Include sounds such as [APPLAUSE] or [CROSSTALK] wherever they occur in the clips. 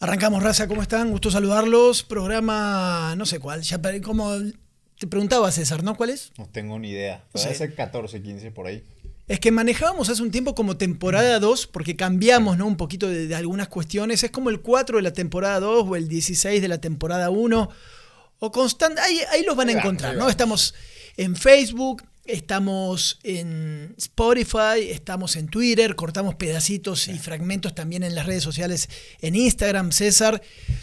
Arrancamos, raza, ¿cómo están? Gusto saludarlos. Programa, no sé cuál, ya como te preguntaba César, ¿no? ¿Cuál es? No tengo ni idea. Sí. Puede ser 14, 15 por ahí. Es que manejábamos hace un tiempo como temporada 2, porque cambiamos, ¿no? Un poquito de, de algunas cuestiones. Es como el 4 de la temporada 2 o el 16 de la temporada 1. O constante. Ahí, ahí los van a encontrar, ¿no? Estamos en Facebook, estamos en Spotify, estamos en Twitter, cortamos pedacitos y fragmentos también en las redes sociales, en Instagram, César,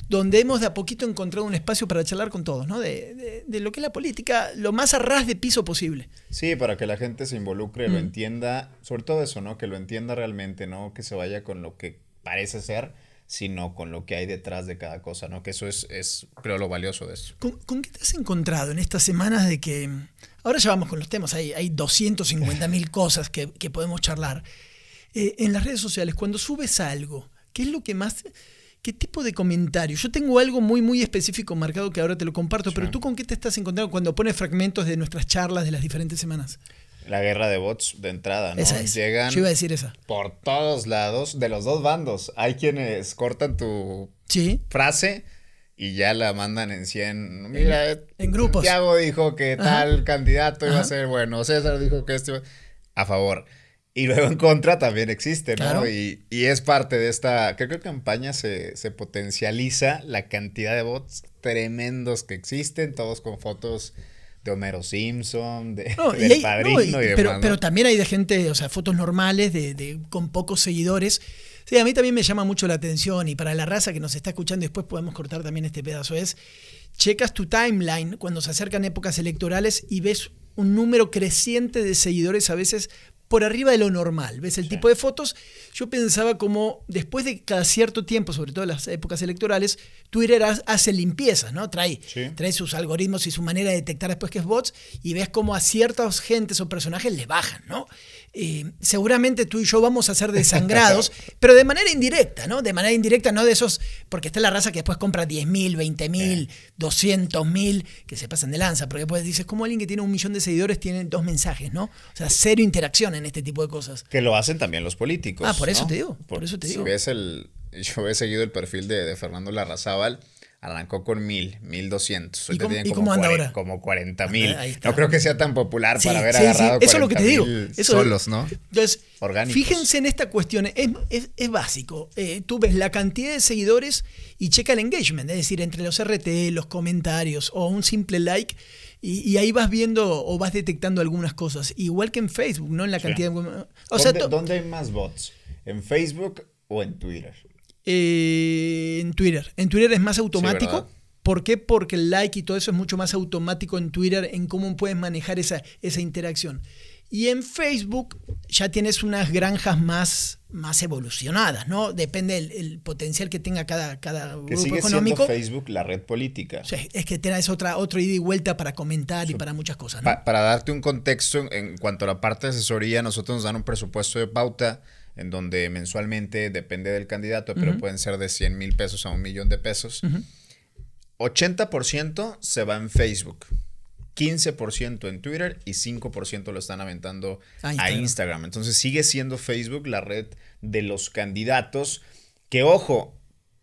donde hemos de a poquito encontrado un espacio para charlar con todos, ¿no? De, de- de lo que es la política, lo más a ras de piso posible. Sí, para que la gente se involucre, Mm. lo entienda, sobre todo eso, ¿no? Que lo entienda realmente, ¿no? Que se vaya con lo que parece ser, sino con lo que hay detrás de cada cosa, ¿no? Que eso es, es creo, lo valioso de eso. ¿Con, con qué te has encontrado en estas semanas de que... Ahora ya vamos con los temas, hay, hay 250 mil cosas que, que podemos charlar. Eh, en las redes sociales, cuando subes algo, ¿qué es lo que más... ¿Qué tipo de comentario? Yo tengo algo muy, muy específico marcado que ahora te lo comparto, pero tú con qué te estás encontrando cuando pones fragmentos de nuestras charlas de las diferentes semanas? La guerra de bots de entrada, ¿no? Esa es. Llegan Yo iba a decir esa. por todos lados, de los dos bandos. Hay quienes cortan tu Sí. frase y ya la mandan en 100. Mira, eh, en grupos. Tiago dijo que Ajá. tal candidato iba Ajá. a ser bueno. César dijo que este iba- a favor. Y luego en contra también existe, ¿no? Claro. Y, y es parte de esta, creo que campaña se, se potencializa la cantidad de bots tremendos que existen, todos con fotos de Homero Simpson, de, No, y del hay- padrino no, y- y, demás. pero, ¿no? pero también hay de gente, o sea, fotos normales de, de- con pocos seguidores. Sí, a mí también me llama mucho la atención y para la raza que nos está escuchando, después podemos cortar también este pedazo, es, checas tu timeline cuando se acercan épocas electorales y ves un número creciente de seguidores a veces por arriba de lo normal. ¿Ves el tipo de fotos? Yo pensaba como después de cada cierto tiempo, sobre todo en las épocas electorales, Twitter ha- hace limpiezas, ¿no? Trae, Sí. trae sus algoritmos y su manera de detectar después que es bots y ves cómo a ciertas gentes o personajes le bajan, ¿no? Eh, seguramente tú y yo vamos a ser [LAUGHS] desangrados, pero de manera indirecta, ¿no? De manera indirecta, no de esos, porque está la raza que después compra 10 mil, 20 mil, 200 mil, que se pasan de lanza, porque después dices, ¿cómo alguien que tiene un millón de seguidores tiene dos mensajes, ¿no? O sea, cero interacción en este tipo de cosas. Que lo hacen también los políticos. Ah, por eso ¿no? te digo, por eso te si digo. ves el, [LAUGHS] yo he seguido el perfil de, de Fernando Larrazábal, arrancó con mil, mil doscientos. ¿Y Ahorita cómo- tiene y como, cómo anda cuare- ahora? como cuarenta mil. Ahí está. No creo que sea tan popular Sí, para haber sí, sí, agarrado eso es lo que te digo. 40,000 Eso- solos, ¿no? Entonces, Orgánicos. fíjense en esta cuestión, es, es- es básico. Eh, tú ves la cantidad de seguidores y checa el engagement, es decir, entre los RT, los comentarios o un simple like. Y, y ahí vas viendo o vas detectando algunas cosas. Igual que en Facebook, ¿no? En la Sí. cantidad de... O sea, ¿Dónde, to- dónde hay más bots? ¿En Facebook o en Twitter? Eh, en Twitter. En Twitter es más automático. ¿Por qué? Porque el like y todo eso es mucho más automático en Twitter en cómo puedes manejar esa, esa interacción. Y en Facebook ya tienes unas granjas más, más evolucionadas, ¿no? Depende del el potencial que tenga cada, cada Que grupo sigue económico. Facebook la red política. Es que tienes otra, otro ida y vuelta para comentar y para muchas cosas, ¿no? Pa- para darte un contexto en, en cuanto a la parte de asesoría, nosotros nos dan un presupuesto de pauta en donde mensualmente depende del candidato, pero pueden ser de 100 mil pesos a un millón de pesos. 80% se va en Facebook, 15% en Twitter y 5% lo están aventando A. Instagram. Entonces sigue siendo Facebook la red de los candidatos que, ojo,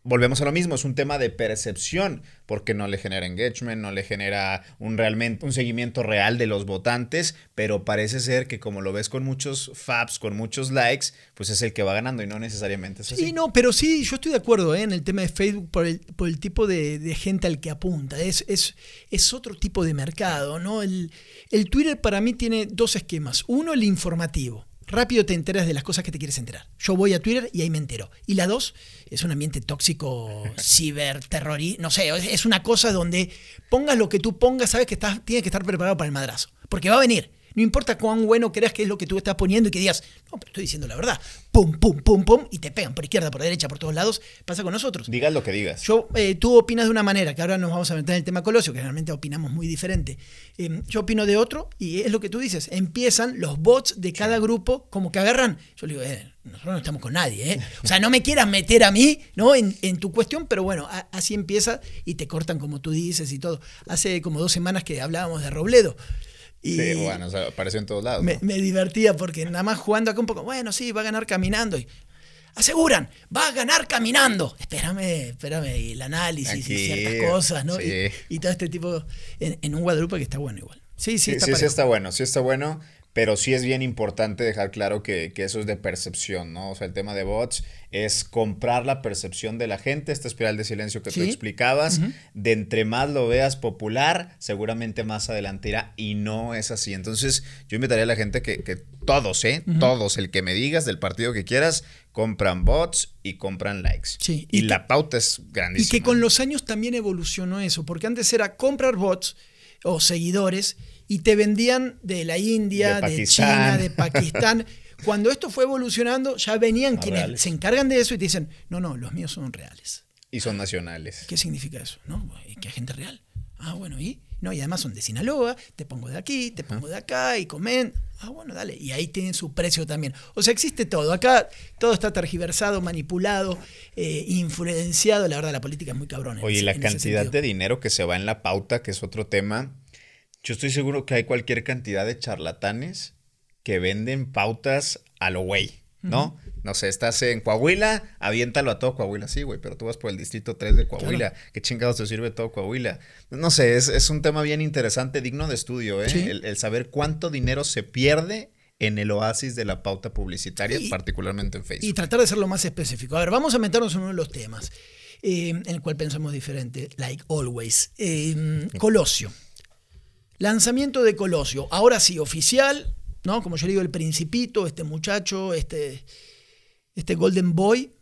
volvemos a lo mismo, es un tema de percepción, porque no le genera engagement, no le genera un, realmente, un seguimiento real de los votantes, pero parece ser que como lo ves con muchos faps, con muchos likes, pues es el que va ganando y no necesariamente es así. Sí, no, pero sí, yo estoy de acuerdo ¿eh? en el tema de Facebook por el, por el tipo de, de gente al que apunta. Es, es, es otro tipo de mercado, ¿no? El, el Twitter para mí tiene dos esquemas. Uno, el informativo. Rápido te enteras de las cosas que te quieres enterar. Yo voy a Twitter y ahí me entero. Y la dos, es un ambiente tóxico, [LAUGHS] ciberterrorista. No sé, es una cosa donde pongas lo que tú pongas, sabes que estás, tienes que estar preparado para el madrazo. Porque va a venir. No importa cuán bueno creas que es lo que tú estás poniendo y que digas, no, pero estoy diciendo la verdad. Pum, pum, pum, pum, y te pegan por izquierda, por derecha, por todos lados. Pasa con nosotros. Digas lo que digas. Yo, eh, tú opinas de una manera, que ahora nos vamos a meter en el tema Colosio, que realmente opinamos muy diferente. Eh, yo opino de otro, y es lo que tú dices. Empiezan los bots de cada grupo, como que agarran. Yo le digo, eh, nosotros no estamos con nadie, ¿eh? O sea, no me quieras meter a mí, ¿no? En, en tu cuestión, pero bueno, a- así empieza y te cortan como tú dices y todo. Hace como dos semanas que hablábamos de Robledo. Y Sí, bueno, o sea, apareció en todos lados. me, ¿no? me divertía porque nada más jugando acá un poco, bueno, sí, va a ganar caminando. Y aseguran, va a ganar caminando. Espérame, espérame, y el análisis y ciertas cosas, ¿no? sí. Y, y todo este tipo, en, en un Guadalupe que está bueno igual. Sí, sí, Sí, está sí, sí está bueno, sí está bueno, pero sí es bien importante dejar claro que, que eso es de percepción, ¿no? O sea, el tema de bots es comprar la percepción de la gente, esta espiral de silencio que tú Sí. explicabas, de entre más lo veas popular, seguramente más adelante irá, y no es así. Entonces, yo invitaría a la gente que, que todos, ¿eh? Todos, el que me digas del partido que quieras, compran bots y compran likes. Sí, Y, y la pauta es Y grandísima. que con los años también evolucionó eso, porque antes era comprar bots o seguidores y te vendían de la India, De. China, de Pakistán. [LAUGHS] Cuando esto fue evolucionando, ya venían Más quienes reales. se encargan de eso y te dicen, no, no, los míos son reales. Y son nacionales. ¿Qué significa eso? ¿No? ¿Y ¿Qué gente real? Ah, bueno, ¿y? No, y además son de Sinaloa, te pongo de aquí, te pongo de acá y comen. Ah, bueno, dale. Y ahí tienen su precio también. O sea, existe todo. Acá todo está tergiversado, manipulado, eh, influenciado. La verdad, la política es muy cabrona. Oye, la en cantidad de dinero que se va en la pauta, que es otro tema. Yo estoy seguro que hay cualquier cantidad de charlatanes que venden pautas a lo güey, ¿no? No sé, estás en Coahuila, aviéntalo a todo Coahuila. Sí, güey, pero tú vas por el distrito 3 de Coahuila. ¿Qué chingados te sirve todo Coahuila? No sé, es, es un tema bien interesante, digno de estudio, ¿eh? Sí. El, el saber cuánto dinero se pierde en el oasis de la pauta publicitaria, Y- particularmente en Y Facebook. tratar de ser lo más específico. A ver, vamos a meternos en uno de los temas eh, en el cual pensamos diferente, like always. Eh, Colosio. Lanzamiento de Colosio. Ahora sí, oficial, ¿no? Como yo digo, el principito, este muchacho, este, este Golden Boy,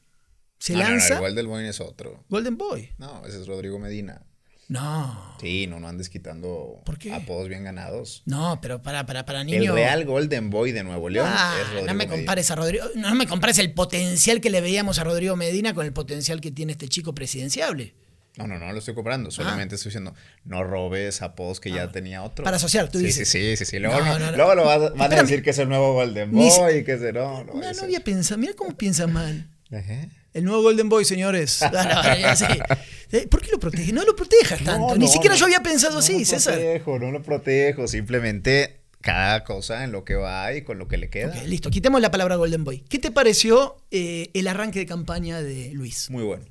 se No, no, no, lanza. el del Boy es otro. Golden Boy. No, ese es Rodrigo Medina. No. Sí, no, no andes quitando ¿Por qué? apodos bien ganados. No, pero para, para, para niños. El Real Golden Boy de Nuevo León Ah, es Rodrigo no me Medina. compares a Rodrigo, no me compares el potencial que le veíamos a Rodrigo Medina con el potencial que tiene este chico presidenciable. No, no, no lo estoy comprando. Solamente estoy diciendo, no robes apodos que ya Ah. tenía otro. Para asociar, tú sí, dices. Sí, sí, sí, sí. Luego, No, no- no, no. luego lo vas- van a decir que es el nuevo Golden Boy, que es el... No, no, No, no había pensado. Mira cómo piensa mal. El nuevo Golden Boy, señores. [LAUGHS] Ah, no, sé. Eh, ¿Por qué lo proteges? No lo protejas tanto. No, Ni no, siquiera no. yo había pensado No así, lo César. protejo, no lo protejo. Simplemente cada cosa en lo que va y con lo que le queda. Ok, listo, quitemos la palabra Golden Boy. ¿Qué te pareció eh, el arranque de campaña de Luis? Muy bueno.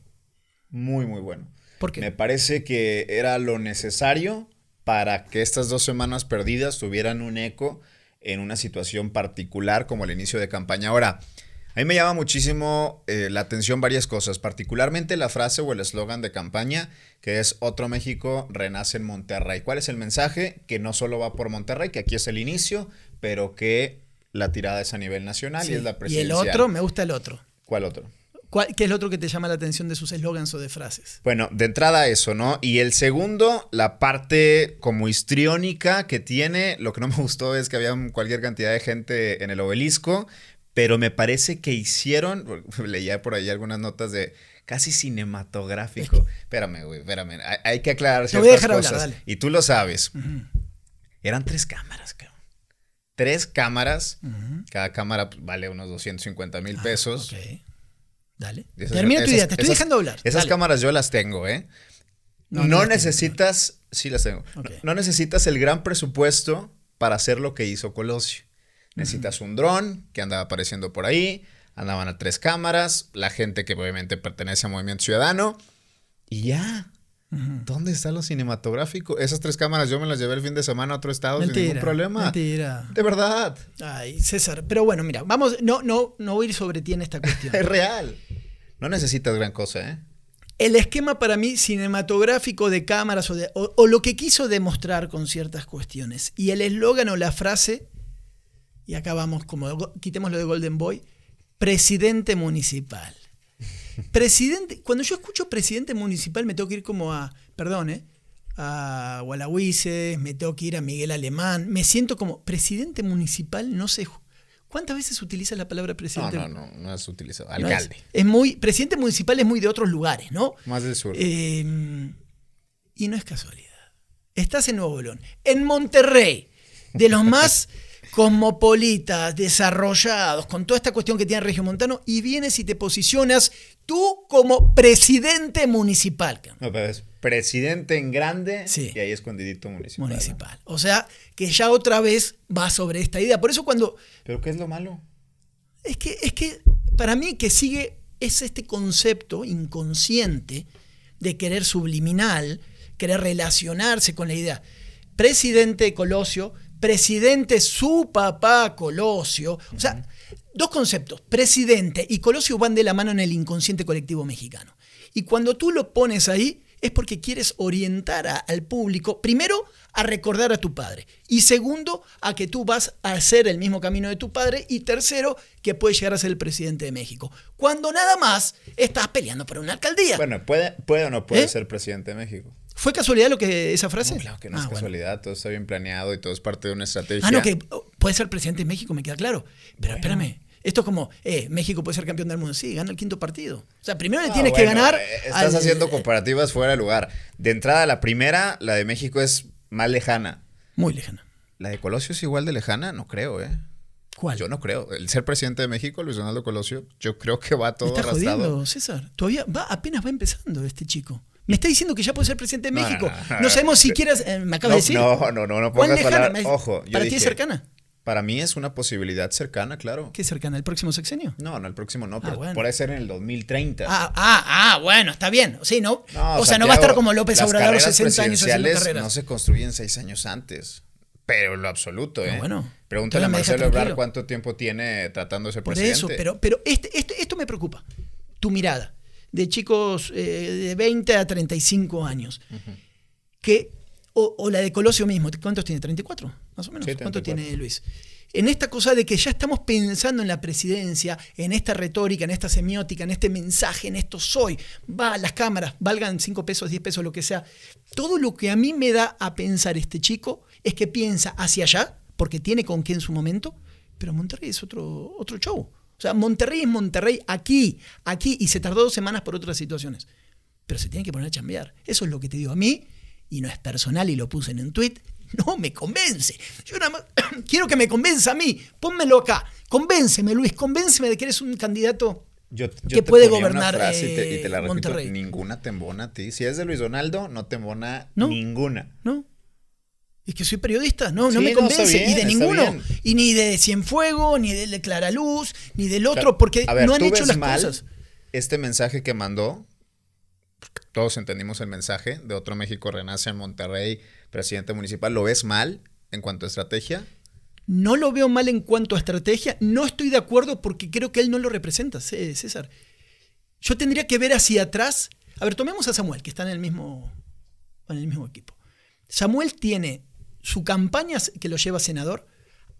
Muy, muy bueno. ¿Por qué? Me parece que era lo necesario para que estas dos semanas perdidas tuvieran un eco en una situación particular como el inicio de campaña. Ahora, a mí me llama muchísimo eh, la atención varias cosas, particularmente la frase o el eslogan de campaña que es Otro México renace en Monterrey. ¿Cuál es el mensaje? Que no solo va por Monterrey, que aquí es el inicio, pero que la tirada es a nivel nacional Sí. y es la y el otro, me gusta el otro. ¿Cuál otro? ¿Cuál- ¿Qué es el otro que te llama la atención de sus eslogans o de frases? Bueno, de entrada eso, ¿no? Y el segundo, la parte como histriónica que tiene, lo que no me gustó es que había cualquier cantidad de gente en el obelisco, pero me parece que hicieron, [LAUGHS] leía por ahí algunas notas de casi cinematográfico. Espérame, güey, espérame, hay, hay que aclarar Te voy a ciertas dejar hablar, dale. y tú lo sabes. Eran tres cámaras, cabrón. Tres cámaras. Cada cámara pues, vale unos 250 mil pesos. Ah, Ok. Dale. Esas- Termina tu idea, te estoy esas- dejando hablar. Esas Dale. cámaras yo las tengo, ¿eh? No, No, no las tengo. necesitas, sí las tengo. No necesitas el gran presupuesto para hacer lo que hizo Colosio. Necesitas un dron que andaba apareciendo por ahí, andaban a tres cámaras, la gente que obviamente pertenece a Movimiento Ciudadano y ya. ¿Dónde está lo cinematográfico? Esas tres cámaras yo me las llevé el fin de semana a otro estado sin ningún Mentira. problema. Mentira. De verdad, Ay, César. Pero bueno, mira, vamos, no, no, no voy a ir sobre ti en esta cuestión. [LAUGHS] es real. No necesitas gran cosa, ¿eh? El esquema para mí cinematográfico de cámaras o, de- o- o lo que quiso demostrar con ciertas cuestiones. Y el eslogan o la frase, y acá vamos como, quitemos lo de Golden Boy, presidente municipal. Presidente, cuando yo escucho presidente municipal me tengo que ir como a, perdón, ¿eh? a Gualahuises, me tengo que ir a Miguel Alemán, me siento como presidente municipal, no sé, ¿cuántas veces utiliza la palabra presidente? no, no, no es utilizado. No es- Alcalde. es muy, presidente municipal es muy de otros lugares, ¿no? Más del sur. Eh, y no es casualidad. Estás en Nuevo León, en Monterrey, de los más [LAUGHS] cosmopolitas, desarrollados, con toda esta cuestión que tiene Regio Montano, y vienes y te posicionas tú como presidente municipal. No, pero es presidente en grande Sí. y ahí escondidito municipal. Municipal. O sea, que ya otra vez va sobre esta idea. Por eso cuando ¿Pero qué es lo malo? Es que, es que para mí que sigue es este concepto inconsciente de querer subliminal, querer relacionarse con la idea. Presidente Colosio, presidente su papá Colosio. O sea, dos conceptos, presidente y Colosio van de la mano en el inconsciente colectivo mexicano. Y cuando tú lo pones ahí, es porque quieres orientar al público, primero, a recordar a tu padre. Y segundo, a que tú vas a hacer el mismo camino de tu padre. Y tercero, que puedes llegar a ser el presidente de México. Cuando nada más estás peleando por una alcaldía. Bueno, puede, puede o no puede ¿Eh? ser presidente de México. ¿Fue casualidad lo que esa frase? No, claro que no Ah, es bueno. casualidad, todo está bien planeado y todo es parte de una estrategia. Ah, no, que puede ser presidente de México, me queda claro. Pero espérame, esto es como, eh, México puede ser campeón del mundo. Sí, gana el quinto partido. O sea, primero le No, tienes que ganar. eh, Estás al- haciendo comparativas fuera de lugar. De entrada, la primera, la de México es más lejana. Muy lejana. ¿La de Colosio es igual de lejana? No creo, ¿eh? ¿Cuál? Yo no creo. El ser presidente de México, Luis Donaldo Colosio, yo creo que va todo está arrastrado. jodiendo, César. Todavía va, apenas va empezando este chico. Me está diciendo que ya puede ser presidente de No, México. no, No, no, no. sabemos si quieras. eh, me acaba No, de decir. no, no, no, no ¿Cuán pongas palabras- Ojo, yo ¿Para ti es cercana? Para mí es una posibilidad cercana, claro. ¿Qué cercana? ¿El próximo sexenio? No, no, el próximo no, pero bueno. puede ser en el 2030. Ah, ah, ah, bueno, está bien. Sí, ¿no? No, o sea, no va a estar como López Obrador, carreras 60 años haciendo carreras. No se construyen seis años antes. Pero en lo absoluto, ¿eh? Ah, bueno. Pregúntale a Marcelo tranquilo. cuánto tiempo tiene tratando de ser Por presidente. eso, pero, pero este, este- esto me preocupa. Tu mirada de chicos eh, de 20 a 35 años. que, o, o la de Colosio mismo. ¿Cuántos tiene? ¿34? Más o menos. Sí, ¿Cuánto 34. tiene Luis? En esta cosa de que ya estamos pensando en la presidencia, en esta retórica, en esta semiótica, en este mensaje, en esto soy. Va a las cámaras, valgan 5 pesos, 10 pesos, lo que sea. Todo lo que a mí me da a pensar este chico es que piensa hacia allá, porque tiene con qué en su momento, pero Monterrey es otro, otro show. O sea, Monterrey es Monterrey aquí, aquí, y se tardó dos semanas por otras situaciones. Pero se tiene que poner a chambear. Eso es lo que te digo a mí, y no es personal, y lo puse en un tweet. No me convence. Yo nada más [CLEARS THROAT] quiero que me convenza a mí. Pónmelo acá. Convénceme, Luis. Convénceme de que eres un candidato Yo, yo que te puede una gobernar, y, te, y te la eh, repito, Monterrey. ninguna te embona a ti. Si es de Luis Donaldo, no te embona No. ninguna. ¿No? Es que soy periodista, no, no Sí, me no, convence. bien, y de ninguno. bien. Y ni de Cienfuego, ni del de Claraluz, ni del otro, Claro. porque ver, no han ¿tú hecho las cosas. Este mensaje que mandó, todos entendimos el mensaje de Otro México Renace en Monterrey, presidente municipal, ¿lo ves mal en cuanto a estrategia? No lo veo mal en cuanto a estrategia. No estoy de acuerdo porque creo que él no lo representa, César. Yo tendría que ver hacia atrás. A ver, tomemos a Samuel, que está en el mismo, en el mismo equipo. Samuel tiene su campaña que lo lleva a senador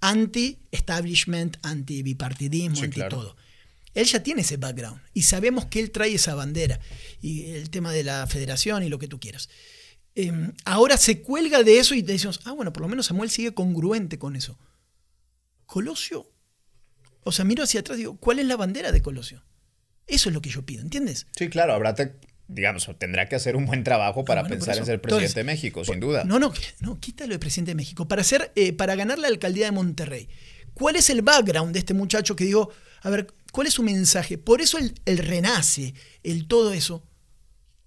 anti-establishment, anti-bipartidismo, Sí, anti claro. todo. Él ya tiene ese background y sabemos que él trae esa bandera y el tema de la federación y lo que tú quieras. Eh, ahora se cuelga de eso y te decimos, ah, bueno, por lo menos Samuel sigue congruente con eso. Colosio, o sea, miro hacia atrás y digo, ¿cuál es la bandera de Colosio? Eso es lo que yo pido, ¿entiendes? Sí, claro, habrá, te- digamos, tendrá que hacer un buen trabajo para Ah, bueno, por pensar en ser presidente Entonces, de México, sin duda. No, no, no, quítalo de presidente de México. Para, hacer, eh, para ganar la alcaldía de Monterrey, ¿cuál es el background de este muchacho que digo, a ver, ¿cuál es su mensaje? Por eso el, el renace, el todo eso.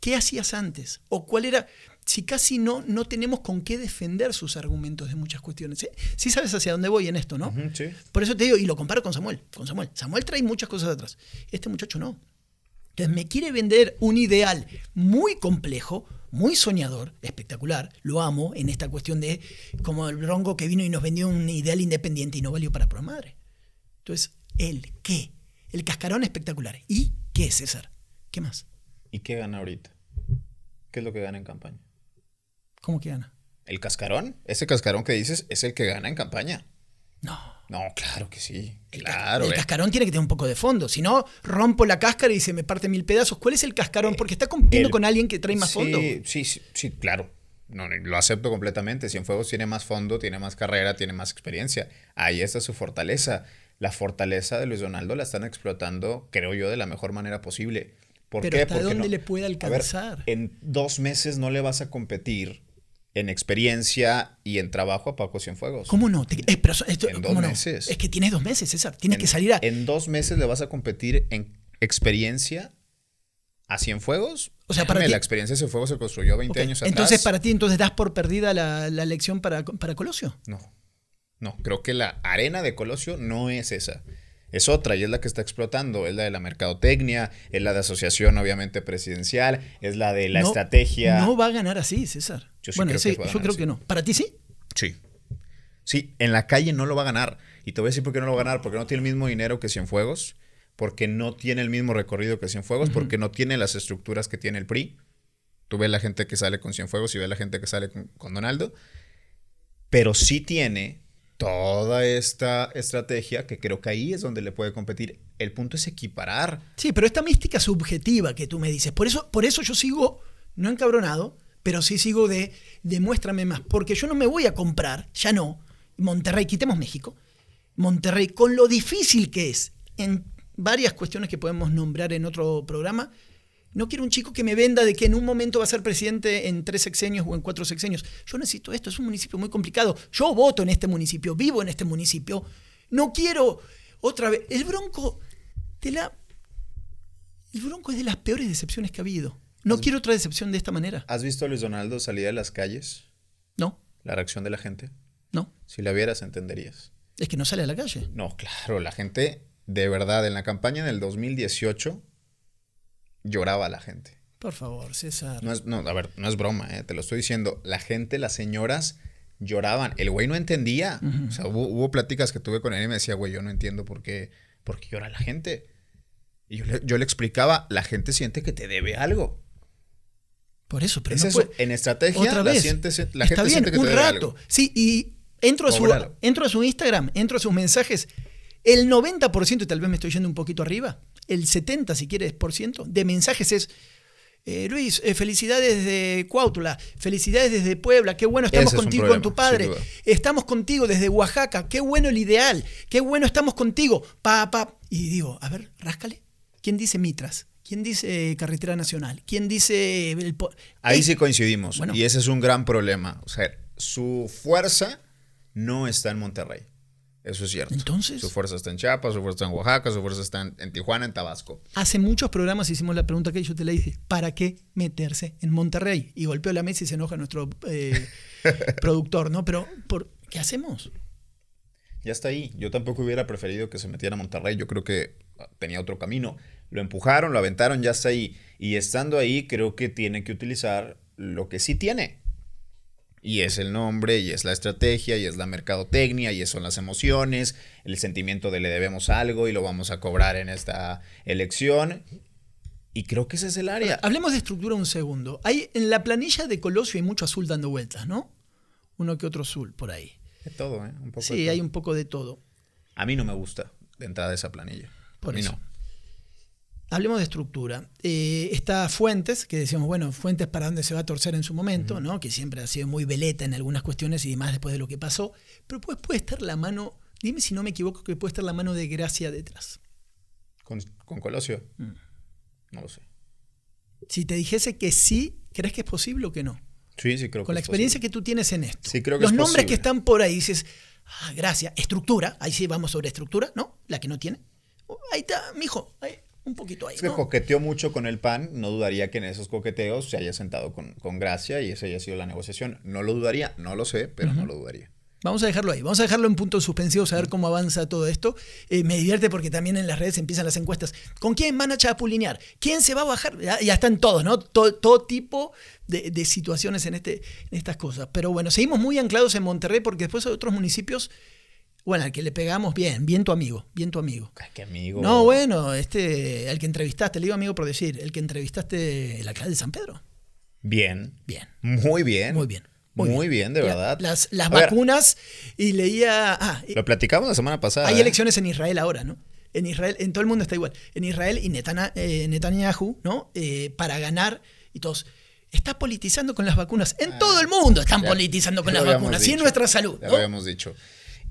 ¿Qué hacías antes? ¿O cuál era? Si casi no, no tenemos con qué defender sus argumentos de muchas cuestiones. ¿eh? Sí sabes hacia dónde voy en esto, ¿no? Sí. Por eso te digo, y lo comparo con Samuel. Con Samuel. Samuel trae muchas cosas atrás. Este muchacho no. Entonces me quiere vender un ideal muy complejo, muy soñador, espectacular. Lo amo en esta cuestión de como el Rongo que vino y nos vendió un ideal independiente y no valió para pro madre. Entonces, ¿el qué? El cascarón espectacular. ¿Y qué, César? ¿Qué más? ¿Y qué gana ahorita? ¿Qué es lo que gana en campaña? ¿Cómo que gana? ¿El cascarón? Ese cascarón que dices es el que gana en campaña. No. No, claro que sí. Claro. el eh. cascarón tiene que tener un poco de fondo. Si no, rompo la cáscara y se me parte mil pedazos. ¿Cuál es el cascarón? Porque está compitiendo el- con alguien que trae más sí, fondo. Sí, sí, sí, claro. No, lo acepto completamente. Cienfuegos tiene más fondo, tiene más carrera, tiene más experiencia. Ahí está su fortaleza. La fortaleza de Luis Donaldo la están explotando, creo yo, de la mejor manera posible. ¿Por Pero qué? ¿hasta Porque dónde no- le puede ver, alcanzar? en dos meses no le vas a competir en experiencia y en trabajo a Paco Cienfuegos. ¿Cómo no? Te- eh, pero esto- En ¿cómo dos no? meses. Es que tienes dos meses, César. Tienes En- que salir a. En dos meses le vas a competir en experiencia a Cienfuegos. O sea, para Déjame, ti- la experiencia de Cienfuegos se construyó 20 Ok, años atrás. Entonces, para ti, entonces das por perdida la, la elección para, para Colosio. No, no, creo que la arena de Colosio no es esa. Es otra y es la que está explotando, es la de la mercadotecnia, es la de asociación obviamente presidencial, es la de la estrategia. No va a ganar así, César. Yo sí bueno, creo sí, que va a yo creo así. que no. ¿Para ti sí? Sí. Sí, en la calle no lo va a ganar. Y te voy a decir por qué no lo va a ganar, porque no tiene el mismo dinero que Cienfuegos, porque no tiene el mismo recorrido que Cienfuegos, porque no tiene las estructuras que tiene el PRI. Tú ves la gente que sale con Cienfuegos y ves la gente que sale con, con Donaldo, pero sí tiene toda esta estrategia que creo que ahí es donde le puede competir. El punto es equiparar. Sí, pero esta mística subjetiva que tú me dices, por eso, por eso yo sigo, no encabronado, pero sí sigo de demuéstrame más, porque yo no me voy a comprar, ya no, Monterrey, quitemos México, Monterrey, con lo difícil que es en varias cuestiones que podemos nombrar en otro programa, no quiero un chico que me venda de que en un momento va a ser presidente en tres sexenios o en cuatro sexenios. Yo necesito esto, es un municipio muy complicado. Yo voto en este municipio, vivo en este municipio. No quiero otra vez. El Bronco de la. El Bronco es de las peores decepciones que ha habido. No quiero otra decepción de esta manera. ¿Has visto a Luis Donaldo salir a las calles? No, La reacción de la gente. no. Si la vieras, entenderías. Es que no sale a la calle. No, claro, la gente, de verdad, en la campaña del 2018 lloraba la gente. Por favor, César. No es, no, a ver, no es broma, eh, te lo estoy diciendo. La gente, las señoras lloraban. El güey no entendía. O sea, hubo, hubo pláticas que tuve con él y me decía, güey, yo no entiendo por qué, por qué llora la gente. Y yo le, yo le explicaba, la gente siente que te debe algo. Por eso, pero es no eso, puede- en estrategia, Otra la, vez. siente- la Está gente bien, siente que un te debe rato. algo. Sí, y entro a, su, entro a su Instagram, entro a sus mensajes. El 90%, y tal vez me estoy yendo un poquito arriba, el 70% si quieres por ciento, de mensajes es, eh, Luis, eh, felicidades desde Cuautla, felicidades desde Puebla, qué bueno estamos Ese contigo problema, con tu padre, estamos contigo desde Oaxaca, qué bueno el ideal, qué bueno estamos contigo, pa, pa. Y digo, a ver, ráscale. ¿Quién dice Mitras? ¿Quién dice Carretera Nacional? ¿Quién dice... el Ahí Ey, sí coincidimos. Bueno. Y ese es un gran problema. O sea, su fuerza no está en Monterrey. Eso es cierto. Entonces- Su fuerza está en Chiapas, su fuerza está en Oaxaca, su fuerza está en, en Tijuana, en Tabasco. Hace muchos programas hicimos la pregunta que yo te la hice, ¿para qué meterse en Monterrey? Y golpeó la mesa y se enoja nuestro eh, [LAUGHS] productor, ¿no? Pero, ¿por ¿qué hacemos? Ya está ahí. Yo tampoco hubiera preferido que se metiera a Monterrey. Yo creo que tenía otro camino. Lo empujaron, lo aventaron, ya está ahí. Y estando ahí, creo que tiene que utilizar lo que sí tiene. Y es el nombre, y es la estrategia, y es la mercadotecnia, y son las emociones, el sentimiento de le debemos algo y lo vamos a cobrar en esta elección. Y creo que ese es el área. Hablemos de estructura un segundo. Hay, en la planilla de Colosio hay mucho azul dando vueltas, ¿no? Uno que otro azul por ahí. De todo, ¿eh? Un poco de Sí, todo. hay un poco de todo. A mí no me gusta de entrada esa planilla. Por a mí eso. no. Hablemos de estructura. Eh, está Fuentes, que decíamos, bueno, Fuentes para dónde se va a torcer en su momento, ¿no? Que siempre ha sido muy veleta en algunas cuestiones y demás después de lo que pasó. Pero pues puede estar la mano, dime si no me equivoco, que puede estar la mano de Gracia detrás. ¿Con, con Colosio? Mm. No lo sé. Si te dijese que sí, ¿crees que es posible o que no? Sí, sí, creo Con que la es experiencia posible. que tú tienes en esto. Sí, creo que Los es nombres posible. que están por ahí, dices, ah, Gracia, estructura, ahí sí vamos sobre estructura, ¿no? La que no tiene. Oh, Ahí está, mijo, ahí, un poquito ahí. Es que ¿no? coqueteó mucho con el PAN, no dudaría que en esos coqueteos se haya sentado con, con Gracia y esa haya sido la negociación. No lo dudaría, no lo sé, pero no lo dudaría. Vamos a dejarlo ahí, vamos a dejarlo en puntos suspensivos, a ver cómo avanza todo esto. Eh, me divierte porque también en las redes empiezan las encuestas. ¿Con quién van a chapulinear? ¿Quién se va a bajar? Ya, ya están todos, ¿no? Todo, todo tipo de, de situaciones en, este, en estas cosas. Pero bueno, seguimos muy anclados en Monterrey porque después hay otros municipios, bueno, al que le pegamos bien, bien tu amigo, bien tu amigo. Ay, qué amigo. No, bueno, este, el que entrevistaste, le digo amigo por decir, el que entrevistaste, el alcalde de San Pedro. Bien. Bien. Muy bien. Muy bien. Muy, bien. de verdad. Las, las A ver, vacunas y leía... Ah, lo platicamos la semana pasada. hay ¿eh? elecciones en Israel ahora, ¿no? En Israel, en todo el mundo está igual. En Israel y Netana- eh, Netanyahu, ¿no? Eh, para ganar y todos. Está politizando con las vacunas. En todo el mundo están Ya- politizando con las vacunas. Y en nuestra salud. Ya ¿no? lo habíamos dicho.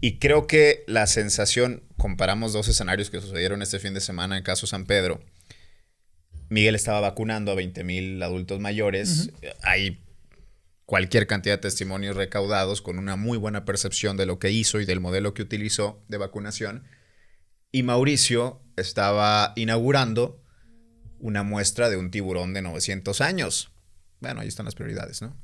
Y creo que la sensación, comparamos dos escenarios que sucedieron este fin de semana en caso San Pedro. Miguel estaba vacunando a 20 mil adultos mayores. Hay cualquier cantidad de testimonios recaudados con una muy buena percepción de lo que hizo y del modelo que utilizó de vacunación. Y Mauricio estaba inaugurando una muestra de un tiburón de 900 años. Bueno, ahí están las prioridades, ¿no?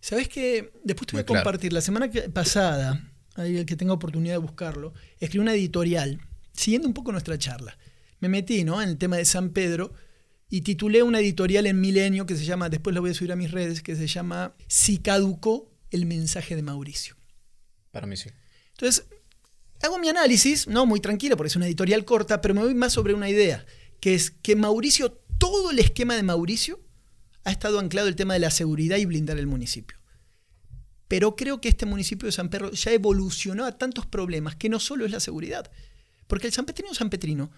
¿Sabes qué? Después te voy Muy a claro. compartir. La semana que- pasada, ahí el que tenga oportunidad de buscarlo, escribí una editorial siguiendo un poco nuestra charla, me metí ¿no? en el tema de San Pedro y titulé una editorial en Milenio que se llama, después lo voy a subir a mis redes, que se llama Si caducó el mensaje de Mauricio. Para mí sí. Entonces, hago mi análisis, no muy tranquilo porque es una editorial corta, pero me voy más sobre una idea, que es que Mauricio, todo el esquema de Mauricio, ha estado anclado el tema de la seguridad y blindar el municipio. Pero creo que este municipio de San Pedro ya evolucionó a tantos problemas que no solo es la seguridad. Porque el San Petrino San Petrino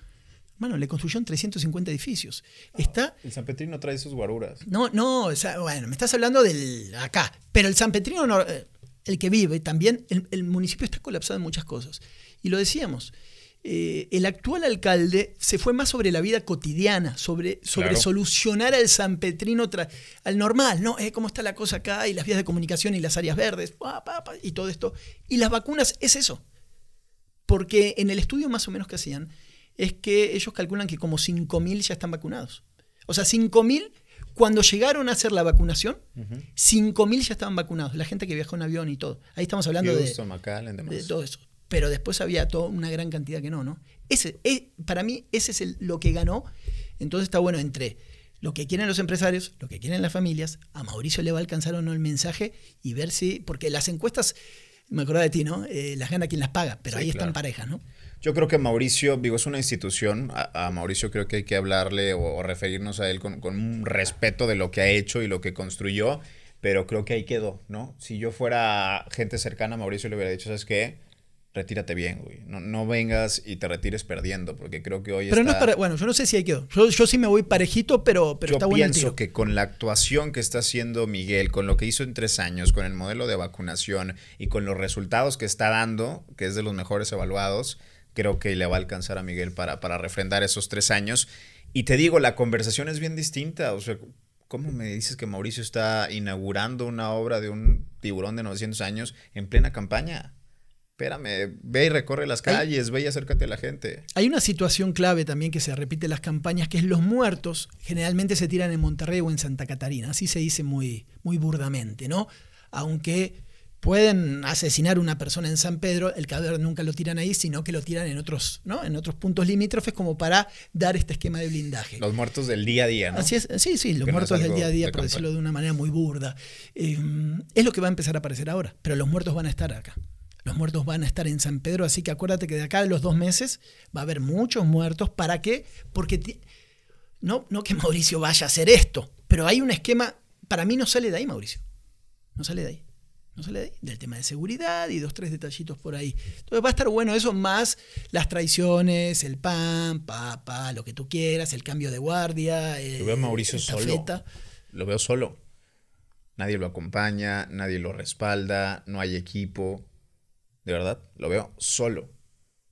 bueno, le construyeron 350 edificios. Está. El San Petrino trae sus guaruras. No, no, bueno, me estás hablando del acá. Pero el San Petrino, no, eh, el que vive, también, el, municipio está colapsado en muchas cosas. Y lo decíamos. Eh, el actual alcalde se fue más sobre la vida cotidiana, sobre, sobre solucionar al San Petrino al normal, ¿no? Eh, ¿Cómo está la cosa acá? Y las vías de comunicación y las áreas verdes, y todo esto. Y las vacunas es eso. Porque en el estudio más o menos que hacían, es que ellos calculan que como 5.000 ya están vacunados. O sea, 5.000, cuando llegaron a hacer la vacunación, 5.000 ya estaban vacunados. La gente que viajó en avión y todo. Ahí estamos hablando de, de, todo eso. Pero después había toda una gran cantidad que no, ¿no? Ese, es, para mí, ese es lo que ganó. Entonces está bueno entre lo que quieren los empresarios, lo que quieren las familias, a Mauricio le va a alcanzar o no el mensaje y ver si, porque las encuestas, me acuerdo de ti, ¿no? Eh, las gana quien las paga, pero ahí están parejas, ¿no? Yo creo que Mauricio, digo, es una institución. A, Mauricio creo que hay que hablarle o, referirnos a él con, un respeto de lo que ha hecho y lo que construyó, pero creo que ahí quedó, ¿no? Si yo fuera gente cercana a Mauricio, le hubiera dicho, ¿sabes qué? Retírate bien, güey. No, no, vengas y te retires perdiendo, porque creo que hoy pero no es para, bueno, yo no sé si ahí quedó. Yo, yo sí me voy parejito, pero, pero está bueno Yo pienso que con la actuación que está haciendo Miguel, con lo que hizo en tres años, con el modelo de vacunación y con los resultados que está dando, que es de los mejores evaluados, creo que le va a alcanzar a Miguel para, para refrendar esos tres años. Y te digo, la conversación es bien distinta. O sea, ¿cómo me dices que Mauricio está inaugurando una obra de un tiburón de 900 años en plena campaña? Espérame, ve y recorre las calles, ve y acércate a la gente. Hay una situación clave también que se repite en las campañas, que es los muertos generalmente se tiran en Monterrey o en Santa Catarina, así se dice muy, muy burdamente, ¿no? Aunque pueden asesinar a una persona en San Pedro, el cadáver nunca lo tiran ahí, sino que lo tiran en otros, ¿no? en otros puntos limítrofes como para dar este esquema de blindaje. Los muertos del día a día, ¿no? Así es, sí, sí, los muertos del día a día, por decirlo de una manera muy burda. Em, es lo que va a empezar a aparecer ahora, pero los muertos van a estar acá. Los muertos van a estar en San Pedro, así que acuérdate que de acá a los dos meses va a haber muchos muertos. ¿Para qué? Porque no, no que Mauricio vaya a hacer esto, pero hay un esquema, para mí no sale de ahí, Mauricio. No sale de ahí no se le del tema de seguridad y dos, tres detallitos por ahí. Entonces va a estar bueno eso más las traiciones, el pan, papa, lo que tú quieras, el cambio de guardia. lo veo a Mauricio solo. Lo veo solo. Nadie lo acompaña, nadie lo respalda, no hay equipo. De verdad, lo veo solo.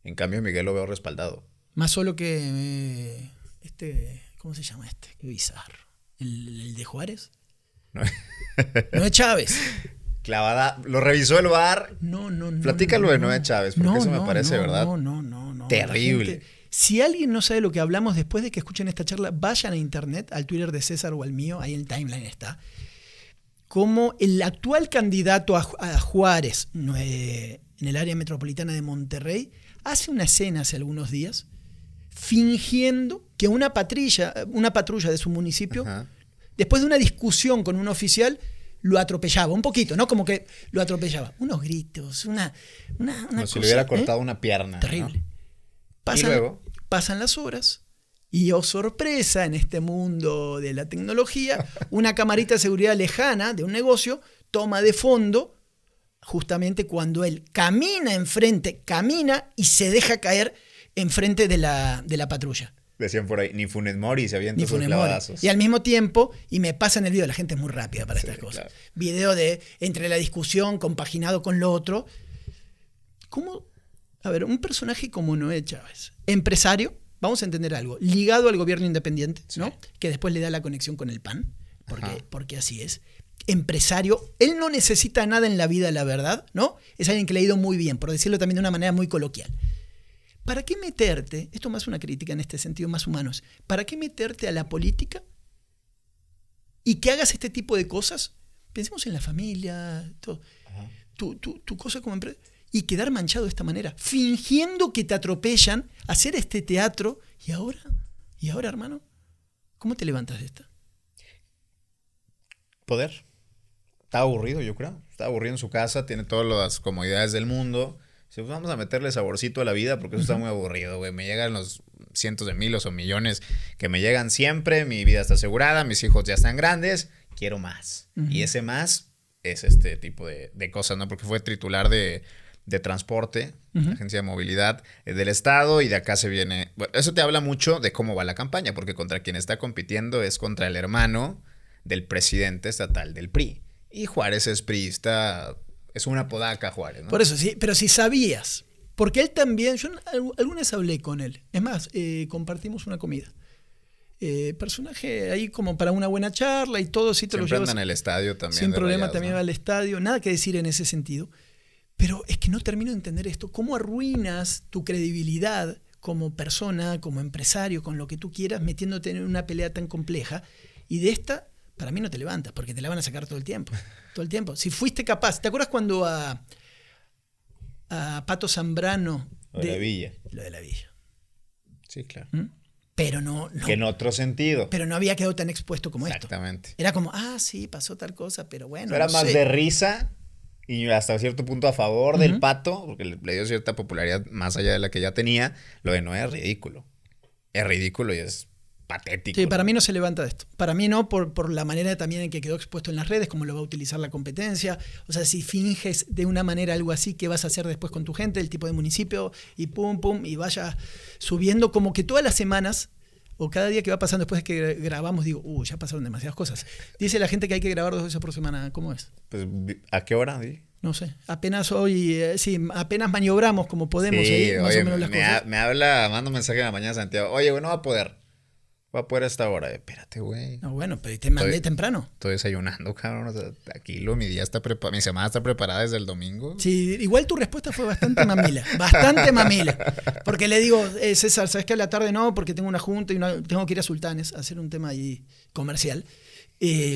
En cambio, Miguel lo veo respaldado. Más solo que eh, este, ¿cómo se llama este? Qué bizarro. ¿El, de Juárez? No. [LAUGHS] no es Chávez. Clavada. Lo revisó el bar. No, no, no. Platícalo de Noé Chávez, porque eso me parece, ¿verdad? No, no, no, no. Terrible. si alguien no sabe lo que hablamos después de que escuchen esta charla, vayan a internet, al Twitter de César o al mío, ahí en el timeline está. Como el actual candidato a, Juárez en el área metropolitana de Monterrey hace una escena hace algunos días fingiendo que una patrulla, una patrulla de su municipio, después de una discusión con un oficial, lo atropellaba, un poquito, ¿no? Como que lo atropellaba. Unos gritos, una. una, Como si le hubiera ¿eh? cortado una pierna. Terrible. Pasan, pasan las horas y, oh sorpresa, en este mundo de la tecnología, una camarita de seguridad lejana de un negocio toma de fondo justamente cuando él camina enfrente, camina y se deja caer enfrente de la, de la patrulla. Decían por ahí, ni Funes Mori se avienta sus clavazos. Y al mismo tiempo, y me pasa en el video, la gente es muy rápida para estas cosas. Video de entre la discusión compaginado con lo otro. ¿Cómo? A ver, un personaje como Noé Chávez, empresario, vamos a entender algo, ligado al gobierno independiente, ¿no? Que después le da la conexión con el PAN, porque, porque así es. Empresario, él no necesita nada en la vida, la verdad, ¿no? Es alguien que le ha ido muy bien, por decirlo también de una manera muy coloquial. ¿Para qué meterte? Esto más una crítica en este sentido, más humanos. ¿Para qué meterte a la política y que hagas este tipo de cosas? Pensemos en la familia, todo. Tu, tu, cosa como empresa. y quedar manchado de esta manera, fingiendo que te atropellan, hacer este teatro y ahora, y ahora hermano, ¿cómo te levantas de esta? Poder. Está aburrido, yo creo. Está aburrido en su casa, tiene todas las comodidades del mundo. Si pues vamos a meterle saborcito a la vida porque eso está muy aburrido, güey. Me llegan los cientos de miles o millones que me llegan siempre, mi vida está asegurada, mis hijos ya están grandes, quiero más. Y ese más es este tipo de, de cosas, ¿no? Porque fue titular de, de transporte, agencia de movilidad eh, del Estado y de acá se viene... Bueno, eso te habla mucho de cómo va la campaña, porque contra quien está compitiendo es contra el hermano del presidente estatal del PRI. Y Juárez es priista, es una podaca Juárez. ¿no? Por eso, sí, pero si sabías, porque él también, yo alguna vez hablé con él, es más, eh, compartimos una comida. Eh, personaje ahí como para una buena charla y todo, sí te Siempre lo llevas. en el estadio también. Sin problema rayados, también ¿no? va al estadio, nada que decir en ese sentido. Pero es que no termino de entender esto. ¿Cómo arruinas tu credibilidad como persona, como empresario, con lo que tú quieras, metiéndote en una pelea tan compleja? Y de esta, para mí no te levantas, porque te la van a sacar todo el tiempo. Todo el tiempo. Si fuiste capaz, ¿te acuerdas cuando a, a Pato Zambrano... Lo de la Villa. Lo de la villa. Sí, claro. ¿Mm? Pero no, no, Que en otro sentido. pero no había quedado tan expuesto como esto. Exactamente. Era como, ah, sí, pasó tal cosa, pero bueno. Era no más sé. de risa y hasta cierto punto a favor del pato, porque le, le dio cierta popularidad más allá de la que ya tenía. Lo de no es ridículo. Es ridículo y es patético. Sí, para mí no se levanta de esto. Para mí no, por, por la manera también en que quedó expuesto en las redes, cómo lo va a utilizar la competencia. O sea, si finges de una manera algo así, ¿qué vas a hacer después con tu gente, el tipo de municipio? Y pum, pum, y vaya subiendo como que todas las semanas o cada día que va pasando después de que grabamos, digo, uh, ya pasaron demasiadas cosas. Dice la gente que hay que grabar dos veces por semana. ¿Cómo es? Pues, ¿a qué hora? di? No sé. Apenas hoy, eh, sí, apenas maniobramos como podemos Sí, ahí, más oye, o menos las me, cosas. ha- me habla, manda un mensaje en la mañana Santiago. Oye, güey, no va a poder. Va a poder a esta hora. Espérate, güey. No, bueno, pero te mandé Estoy- temprano. Estoy desayunando, cabrón. O sea, aquí lo, mi día está preparado. Mi semana está preparada desde el domingo. Sí, igual tu respuesta fue bastante mamila, [LAUGHS] bastante mamila. Porque le digo, eh, César, ¿sabes que a la tarde no? Porque tengo una junta y una- tengo que ir a Sultanes a hacer un tema ahí comercial. Eh,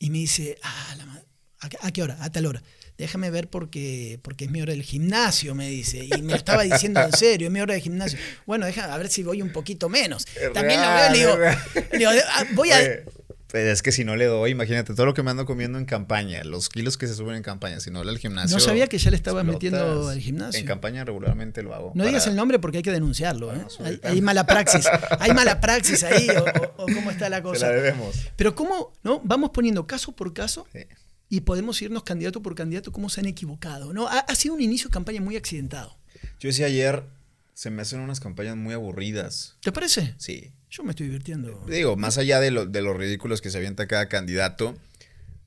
y me dice, ah, la ma- ¿a, qué- a qué hora? A tal hora. Déjame ver porque, porque es mi hora del gimnasio, me dice. Y me lo estaba diciendo en serio, es mi hora de gimnasio. Bueno, déjame a ver si voy un poquito menos. Es También real, lo veo, le digo, digo, ah, voy a... Oye, es que si no le doy, imagínate todo lo que me ando comiendo en campaña, los kilos que se suben en campaña, si no le al gimnasio. No sabía que ya le estabas metiendo al gimnasio. En campaña regularmente lo hago. No para- digas el nombre porque hay que denunciarlo. ¿eh? Hay, mala praxis. Hay mala praxis ahí o, o- o cómo está la [LAUGHS] Se cosa. la debemos. Pero cómo, ¿no? Vamos poniendo caso por caso Sí. Y podemos irnos candidato por candidato cómo se han equivocado. ¿no? Ha, ha sido un inicio de campaña muy accidentado. Yo decía ayer, se me hacen unas campañas muy aburridas. ¿Te parece? Sí. Yo me estoy divirtiendo. Digo, más allá de, lo- de los ridículos que se avienta cada candidato,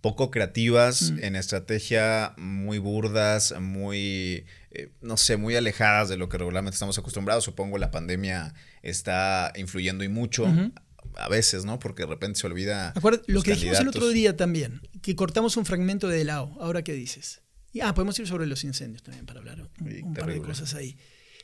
poco creativas, Mm. en estrategia muy burdas, muy, eh, no sé, muy alejadas de lo que regularmente estamos acostumbrados. Supongo la pandemia está influyendo y mucho. A veces, ¿no? Porque de repente se olvida. Acuérdate, lo que dijimos el otro día también, que cortamos un fragmento de Lao. Ahora, ¿qué dices? Y, ah, podemos ir sobre los incendios también para hablar un, Sí, un par de cosas ahí.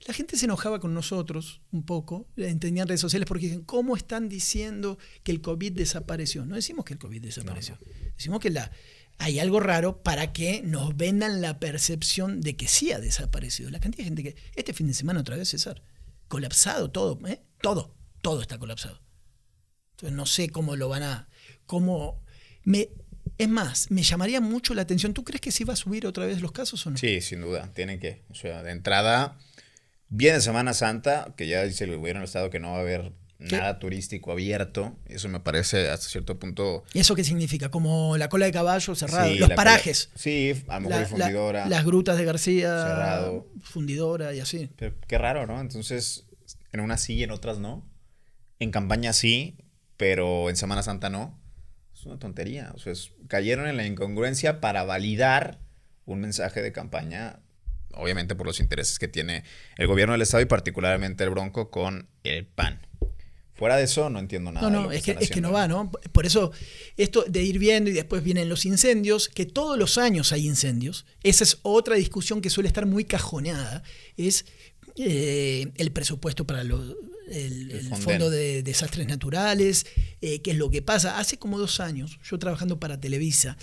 La gente se enojaba con nosotros un poco, entendían en redes sociales porque dicen, ¿cómo están diciendo que el COVID desapareció? No decimos que el COVID desapareció. Decimos que la, hay algo raro para que nos vendan la percepción de que sí ha desaparecido. La cantidad de gente que... Este fin de semana otra vez, César, colapsado todo, ¿eh? Todo, todo está colapsado. Entonces no sé cómo lo van a... Cómo, me, es más, me llamaría mucho la atención. ¿Tú crees que sí va a subir otra vez los casos o no? Sí, sin duda, tienen que. O sea, de entrada, viene Semana Santa, que ya dice el gobierno del Estado que no va a haber ¿Qué? nada turístico abierto. Eso me parece hasta cierto punto. ¿Y eso qué significa? Como la cola de caballo cerrada, Sí, los parajes. cola- Sí, a lo mejor La- hay la- fundidora. las grutas de García, Cerrado. fundidora y así. Pero qué raro, ¿no? Entonces, en unas sí y en otras no. En campaña sí, pero en Semana Santa no. Es una tontería. O sea, es- cayeron en la incongruencia para validar un mensaje de campaña, obviamente por los intereses que tiene el gobierno del Estado y particularmente el Bronco con el PAN. Fuera de eso, no entiendo nada. No, de no, lo es que, es que no va, ¿no? Por eso, esto de ir viendo y después vienen los incendios, que todos los años hay incendios, esa es otra discusión que suele estar muy cajoneada, es eh, el presupuesto para los, el. Fondo de Desastres Naturales, eh, qué es lo que pasa. Hace como dos años, yo trabajando para Televisa,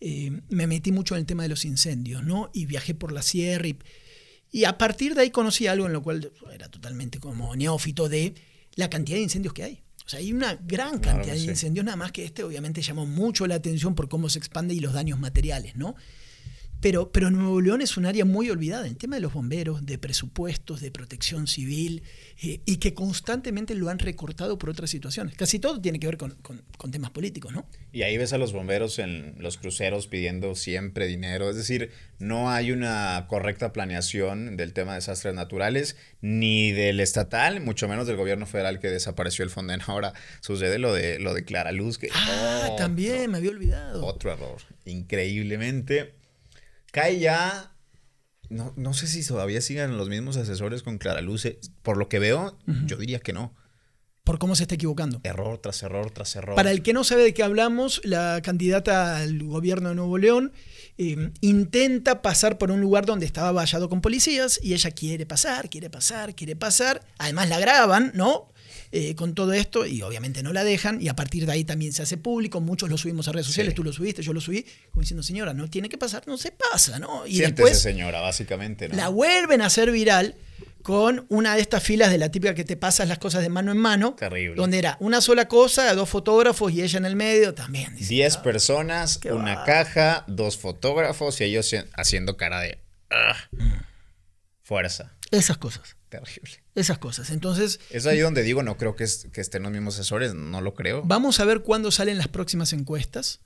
eh, me metí mucho en el tema de los incendios, ¿no? Y viajé por la sierra y, y a partir de ahí conocí algo en lo cual era totalmente como neófito de la cantidad de incendios que hay. O sea, hay una gran cantidad de incendios, nada más que este obviamente llamó mucho la atención por cómo se expande y los daños materiales, ¿no? Pero, pero Nuevo León es un área muy olvidada en tema de los bomberos, de presupuestos, de protección civil, eh, y que constantemente lo han recortado por otras situaciones. Casi todo tiene que ver con, temas políticos, ¿no? Y ahí ves a los bomberos en los cruceros pidiendo siempre dinero. Es decir, no hay una correcta planeación del tema de desastres naturales, ni del estatal, mucho menos del gobierno federal que desapareció el Fonden. [LAUGHS] Ahora sucede lo de, lo de Clara Luz. Que, ah, también, me había olvidado. Otro error. Increíblemente cae ya. No, no sé si todavía sigan los mismos asesores con Clara Luce. Por lo que veo, yo diría que no. Por cómo se está equivocando. Error tras error tras error. Para el que no sabe de qué hablamos, la candidata al gobierno de Nuevo León eh, intenta pasar por un lugar donde estaba vallado con policías y ella quiere pasar, quiere pasar, quiere pasar. Además la graban, ¿no? Eh, con todo esto y obviamente no la dejan y a partir de ahí también se hace público, muchos lo subimos a redes sociales, tú lo subiste, yo lo subí, como diciendo, señora, no tiene que pasar, no se pasa, ¿no? Y después señora, básicamente, ¿no? La vuelven a hacer viral con una de estas filas de la típica que te pasas las cosas de mano en mano. Terrible. Donde era una sola cosa, dos fotógrafos y ella en el medio también. Diez personas, una caja, dos fotógrafos y ellos haciendo cara de... Ah, mm. fuerza. Esas cosas. Terrible. Esas cosas. Entonces. Es ahí donde digo, no creo que, estén los mismos asesores, no lo creo. Vamos a ver cuándo salen las próximas encuestas.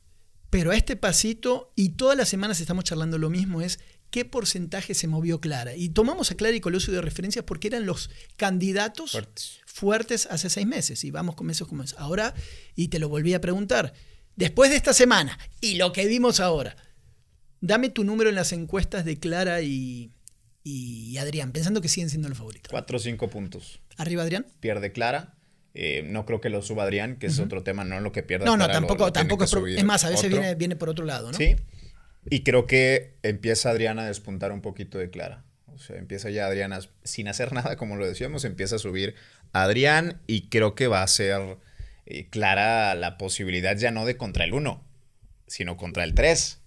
Pero a este pasito, y todas las semanas estamos charlando lo mismo, es qué porcentaje se movió Clara. Y tomamos a Clara y Colosio de referencias porque eran los candidatos fuertes, hace seis meses. Y vamos con meses como es. Ahora, y te lo volví a preguntar, después de esta semana y lo que vimos ahora, dame tu número en las encuestas de Clara y, y Adrián, pensando que siguen siendo los favoritos. Cuatro o cinco puntos. ¿Arriba Adrián? Pierde Clara. Eh, no creo que lo suba Adrián, que es otro tema, no lo que pierda. No, no, tampoco, tampoco es, es, más, a veces viene, viene, por otro lado, ¿no? Sí. Y creo que empieza Adrián a despuntar un poquito de Clara. O sea, empieza ya Adrián sin hacer [LAUGHS] nada, como lo decíamos, empieza a subir Adrián y creo que va a ser eh, Clara la posibilidad ya no de contra el 1, sino contra el 3.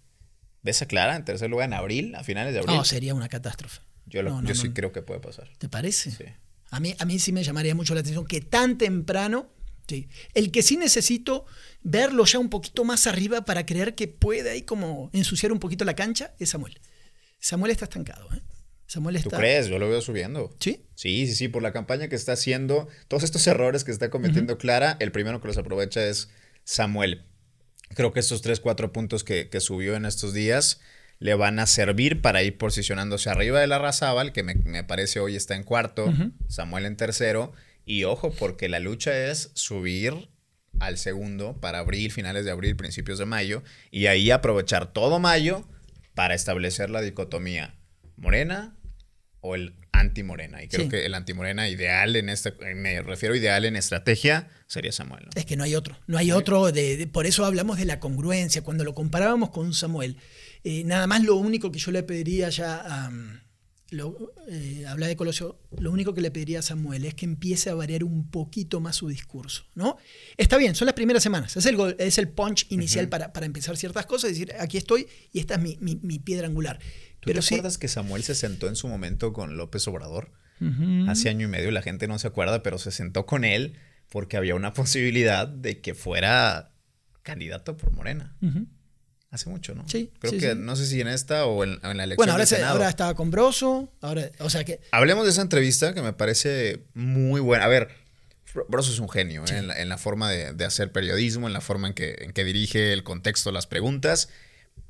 ¿Ves a Clara en tercer lugar en abril, a finales de abril? No, sería una catástrofe. Yo, yo sí creo que puede pasar. ¿Te parece? Sí. A mí, a mí sí me llamaría mucho la atención que tan temprano, sí. el que sí necesito verlo ya un poquito más arriba para creer que puede ahí como ensuciar un poquito la cancha es Samuel. Samuel está estancado. ¿eh? Samuel está... ¿Tú crees? Yo lo veo subiendo. ¿Sí? Sí, sí, sí, por la campaña que está haciendo, todos estos errores que está cometiendo Clara, el primero que los aprovecha es Samuel. Creo que estos tres, cuatro puntos que, subió en estos días le van a servir para ir posicionándose arriba de la Razábal, que me, parece hoy está en cuarto, Samuel en tercero. Y ojo, porque la lucha es subir al segundo para abril, finales de abril, principios de mayo, y ahí aprovechar todo mayo para establecer la dicotomía morena o el anti-morena. Y creo que el anti-morena ideal en este, me refiero ideal en estrategia, sería Samuel. Es que no hay otro, no hay otro, de, por eso hablamos de la congruencia. Cuando lo comparábamos con Samuel, eh, nada más lo único que yo le pediría ya a... Lo, eh, habla de Colosio, lo único que le pediría a Samuel es que empiece a variar un poquito más su discurso, ¿no? Está bien, son las primeras semanas, es el, es el punch inicial para, para, empezar ciertas cosas, decir, aquí estoy y esta es mi, mi piedra angular. ¿Tú te acuerdas que Samuel se sentó en su momento con López Obrador? Hace año y medio, la gente no se acuerda, pero se sentó con él porque había una [LAUGHS] posibilidad de que fuera candidato por Morena. Hace mucho, ¿no? Sí. Creo que no sé si en esta o en, la elección. Bueno, ahora, ahora estaba con Broso. Ahora, o sea que. Hablemos de esa entrevista que me parece muy buena. A ver, Broso es un genio ¿eh? en, la, forma de, hacer periodismo, en la forma en que, en que dirige el contexto, las preguntas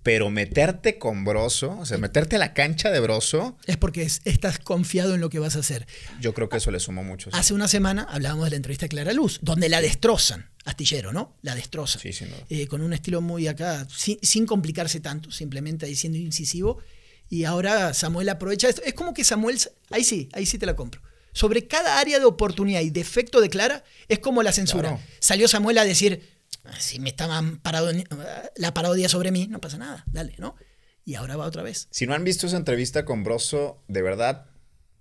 pero meterte con Broso, o sea, meterte a la cancha de Broso. Es porque estás confiado en lo que vas a hacer. Yo creo que eso le sumó mucho. Hace una semana hablábamos de la entrevista de Clara Luz, donde la destrozan. Astillero, ¿no? La destrozan. Sí, sí, eh, con un estilo muy acá, sin, complicarse tanto, simplemente diciendo incisivo. Y ahora Samuel aprovecha esto. Es como que Samuel, ahí sí, ahí sí te la compro. Sobre cada área de oportunidad y defecto de Clara, es como la censura. Salió Samuel a decir, si me estaban parado la parodia sobre mí, no pasa nada, dale, ¿no? Y ahora va otra vez. Si no han visto esa entrevista con Broso, de verdad,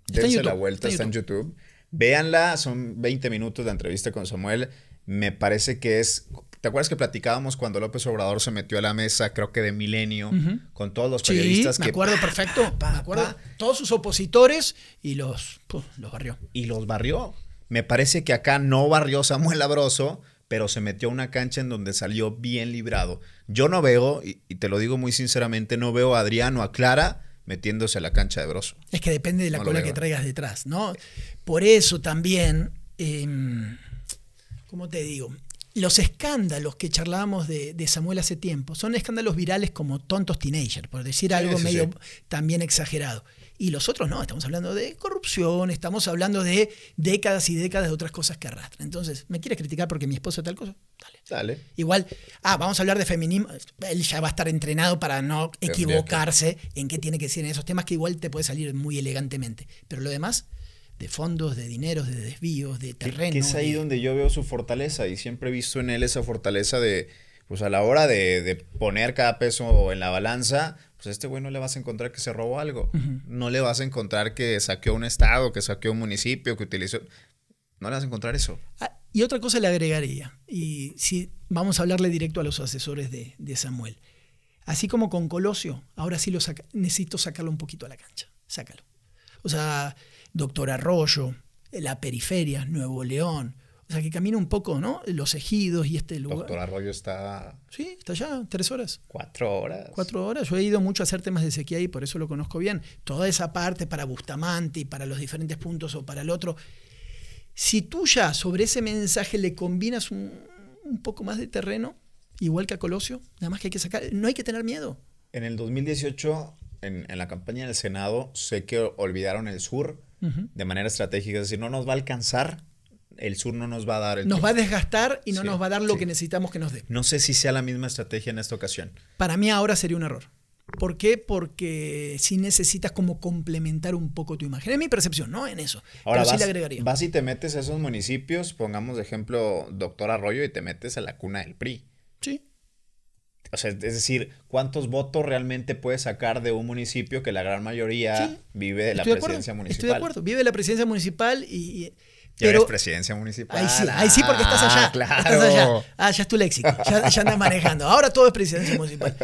dense la vuelta, está en YouTube. Véanla, son 20 minutos de entrevista con Samuel. me parece que es ¿Te acuerdas que platicábamos cuando López Obrador se metió a la mesa, creo que de Milenio, con todos los periodistas sí, me acuerdo perfecto. me acuerdo. Todos sus opositores y los, los barrió. Y los barrió. Me parece que acá no barrió Samuel Labroso, pero se metió a una cancha en donde salió bien librado. Yo no veo, y, te lo digo muy sinceramente, no veo a Adriano, a Clara metiéndose a la cancha de Broso. Es que depende de la cola que traigas detrás, ¿no? Por eso también, em, ¿cómo te digo? los escándalos que charlábamos de, Samuel hace tiempo son escándalos virales como tontos teenagers, por decir algo medio también exagerado. Y los otros no, estamos hablando de corrupción, estamos hablando de décadas y décadas de otras cosas que arrastran. Entonces, ¿me quieres criticar porque mi esposo es tal cosa? Dale. Dale. Igual, ah, vamos a hablar de feminismo. Él ya va a estar entrenado para no equivocarse en qué tiene que decir en esos temas que igual te puede salir muy elegantemente. Pero lo demás, de fondos, de dineros, de desvíos, de terreno. Que es ahí donde yo veo su fortaleza y siempre he visto en él esa fortaleza de, pues a la hora de, poner cada peso en la balanza, pues a este güey no le vas a encontrar que se robó algo. No le vas a encontrar que saqueó un estado, que saqueó un municipio, que utilizó... No le vas a encontrar eso. Ah, y otra cosa le agregaría, y si vamos a hablarle directo a los asesores de, Samuel. Así como con Colosio, ahora sí lo necesito sacarlo un poquito a la cancha. Sácalo. O sea, Doctor Arroyo, la periferia, Nuevo León. O sea, que camina un poco, ¿no? Los ejidos y este lugar. Doctor Arroyo está. Sí, está allá, tres horas. Cuatro horas. Cuatro horas. Yo he ido mucho a hacer temas de sequía y por eso lo conozco bien. Toda esa parte para Bustamante y para los diferentes puntos o para el otro. Si tú ya sobre ese mensaje le combinas un, poco más de terreno, igual que a Colosio, nada más que hay que sacar. No hay que tener miedo. En el 2018, en, en la campaña del Senado, sé que olvidaron el sur de manera estratégica. Es decir, no nos va a alcanzar, el sur no nos va a dar el Nos va a desgastar y no nos va a dar lo que necesitamos que nos dé. No sé si sea la misma estrategia en esta ocasión. Para mí ahora sería un error. ¿Por qué? Porque si necesitas como complementar un poco tu imagen. Es mi percepción, ¿no? En eso. Ahora Pero vas, sí le agregaría. Vas y te metes a esos municipios, pongamos de ejemplo Doctor Arroyo, y te metes a la cuna del PRI. Sí. O sea, es decir, ¿cuántos votos realmente puedes sacar de un municipio que la gran mayoría vive de la presidencia municipal? Estoy de acuerdo, vive de la presidencia municipal y... ya eres presidencia municipal. Ahí sí, ahí sí porque estás allá. Claro. Estás allá. Ah, ya es tu léxico. Ya, ya andas manejando. Ahora todo es presidencia municipal.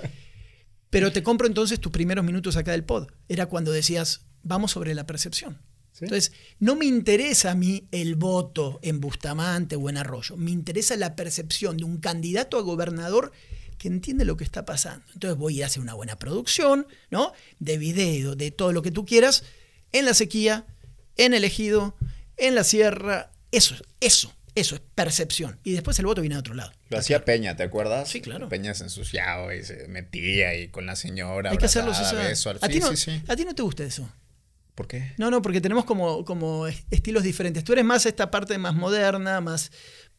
Pero te compro entonces tus primeros minutos acá del pod. Era cuando decías, vamos sobre la percepción. Entonces, no me interesa a mí el voto en Bustamante o en Arroyo. Me interesa la percepción de un candidato a gobernador que entiende lo que está pasando. Entonces voy a hacer una buena producción, ¿no? De video, de todo lo que tú quieras, en la sequía, en el ejido, en la sierra. Eso, eso, eso es percepción. Y después el voto viene de otro lado. Lo hacía Peña, ¿te acuerdas? Sí, claro. Peña se ensuciaba y se metía ahí con la señora. Hay que hacerlo eso. ¿A, ti no, ¿A ti no te gusta eso? ¿Por qué? No, no, porque tenemos como, como estilos diferentes. Tú eres más esta parte más moderna, más,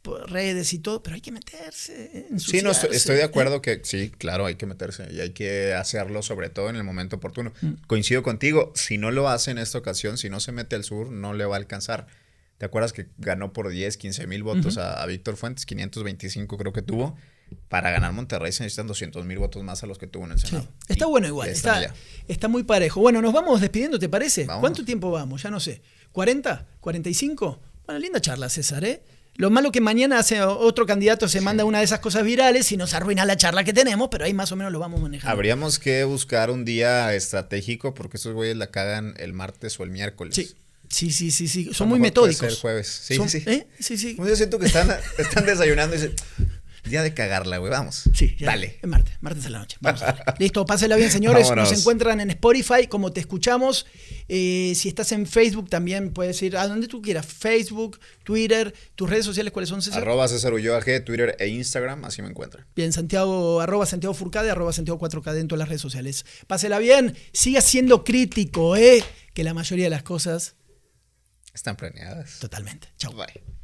redes y todo, pero hay que meterse. Sí, no, estoy, de acuerdo que sí, claro, hay que meterse y hay que hacerlo sobre todo en el momento oportuno. Mm. Coincido contigo, si no lo hace en esta ocasión, si no se mete al sur, no le va a alcanzar. ¿Te acuerdas que ganó por 10, 15 mil votos a, Víctor Fuentes? 525 creo que tuvo. Para ganar Monterrey se necesitan 200 mil votos más a los que tuvo en el Senado. Está bueno igual, está, está, muy parejo. Bueno, nos vamos despidiendo, ¿te parece? ¿Cuánto tiempo vamos? Ya no sé. ¿40? ¿45? Bueno, linda charla, César, ¿eh? Lo malo que mañana hace otro candidato se manda una de esas cosas virales y nos arruina la charla que tenemos, pero ahí más o menos lo vamos manejando. Habríamos que buscar un día estratégico porque esos güeyes la cagan el martes o el miércoles. Sí. Sí, sí, sí, sí. Son muy metódicos. el jueves. Sí, sí, ¿eh? sí. sí, Yo siento que están, [LAUGHS] están desayunando y dicen, Día de cagarla, güey. Vamos. Sí, dale. Es martes, martes a la noche. Vamos. [LAUGHS] Listo, pásela bien, señores. Nos encuentran en Spotify, como te escuchamos. Eh, si estás en Facebook, también puedes ir a donde tú quieras. Facebook, Twitter, tus redes sociales, ¿cuáles son, César? Arroba César Ulloa G, Twitter e Instagram, así me encuentran. Bien, Santiago, arroba Santiago Furcade, arroba Santiago 4K en todas las redes sociales. Pásela bien, siga siendo crítico, ¿eh? Que la mayoría de las cosas... Están planeadas. Totalmente. Chao. Bye.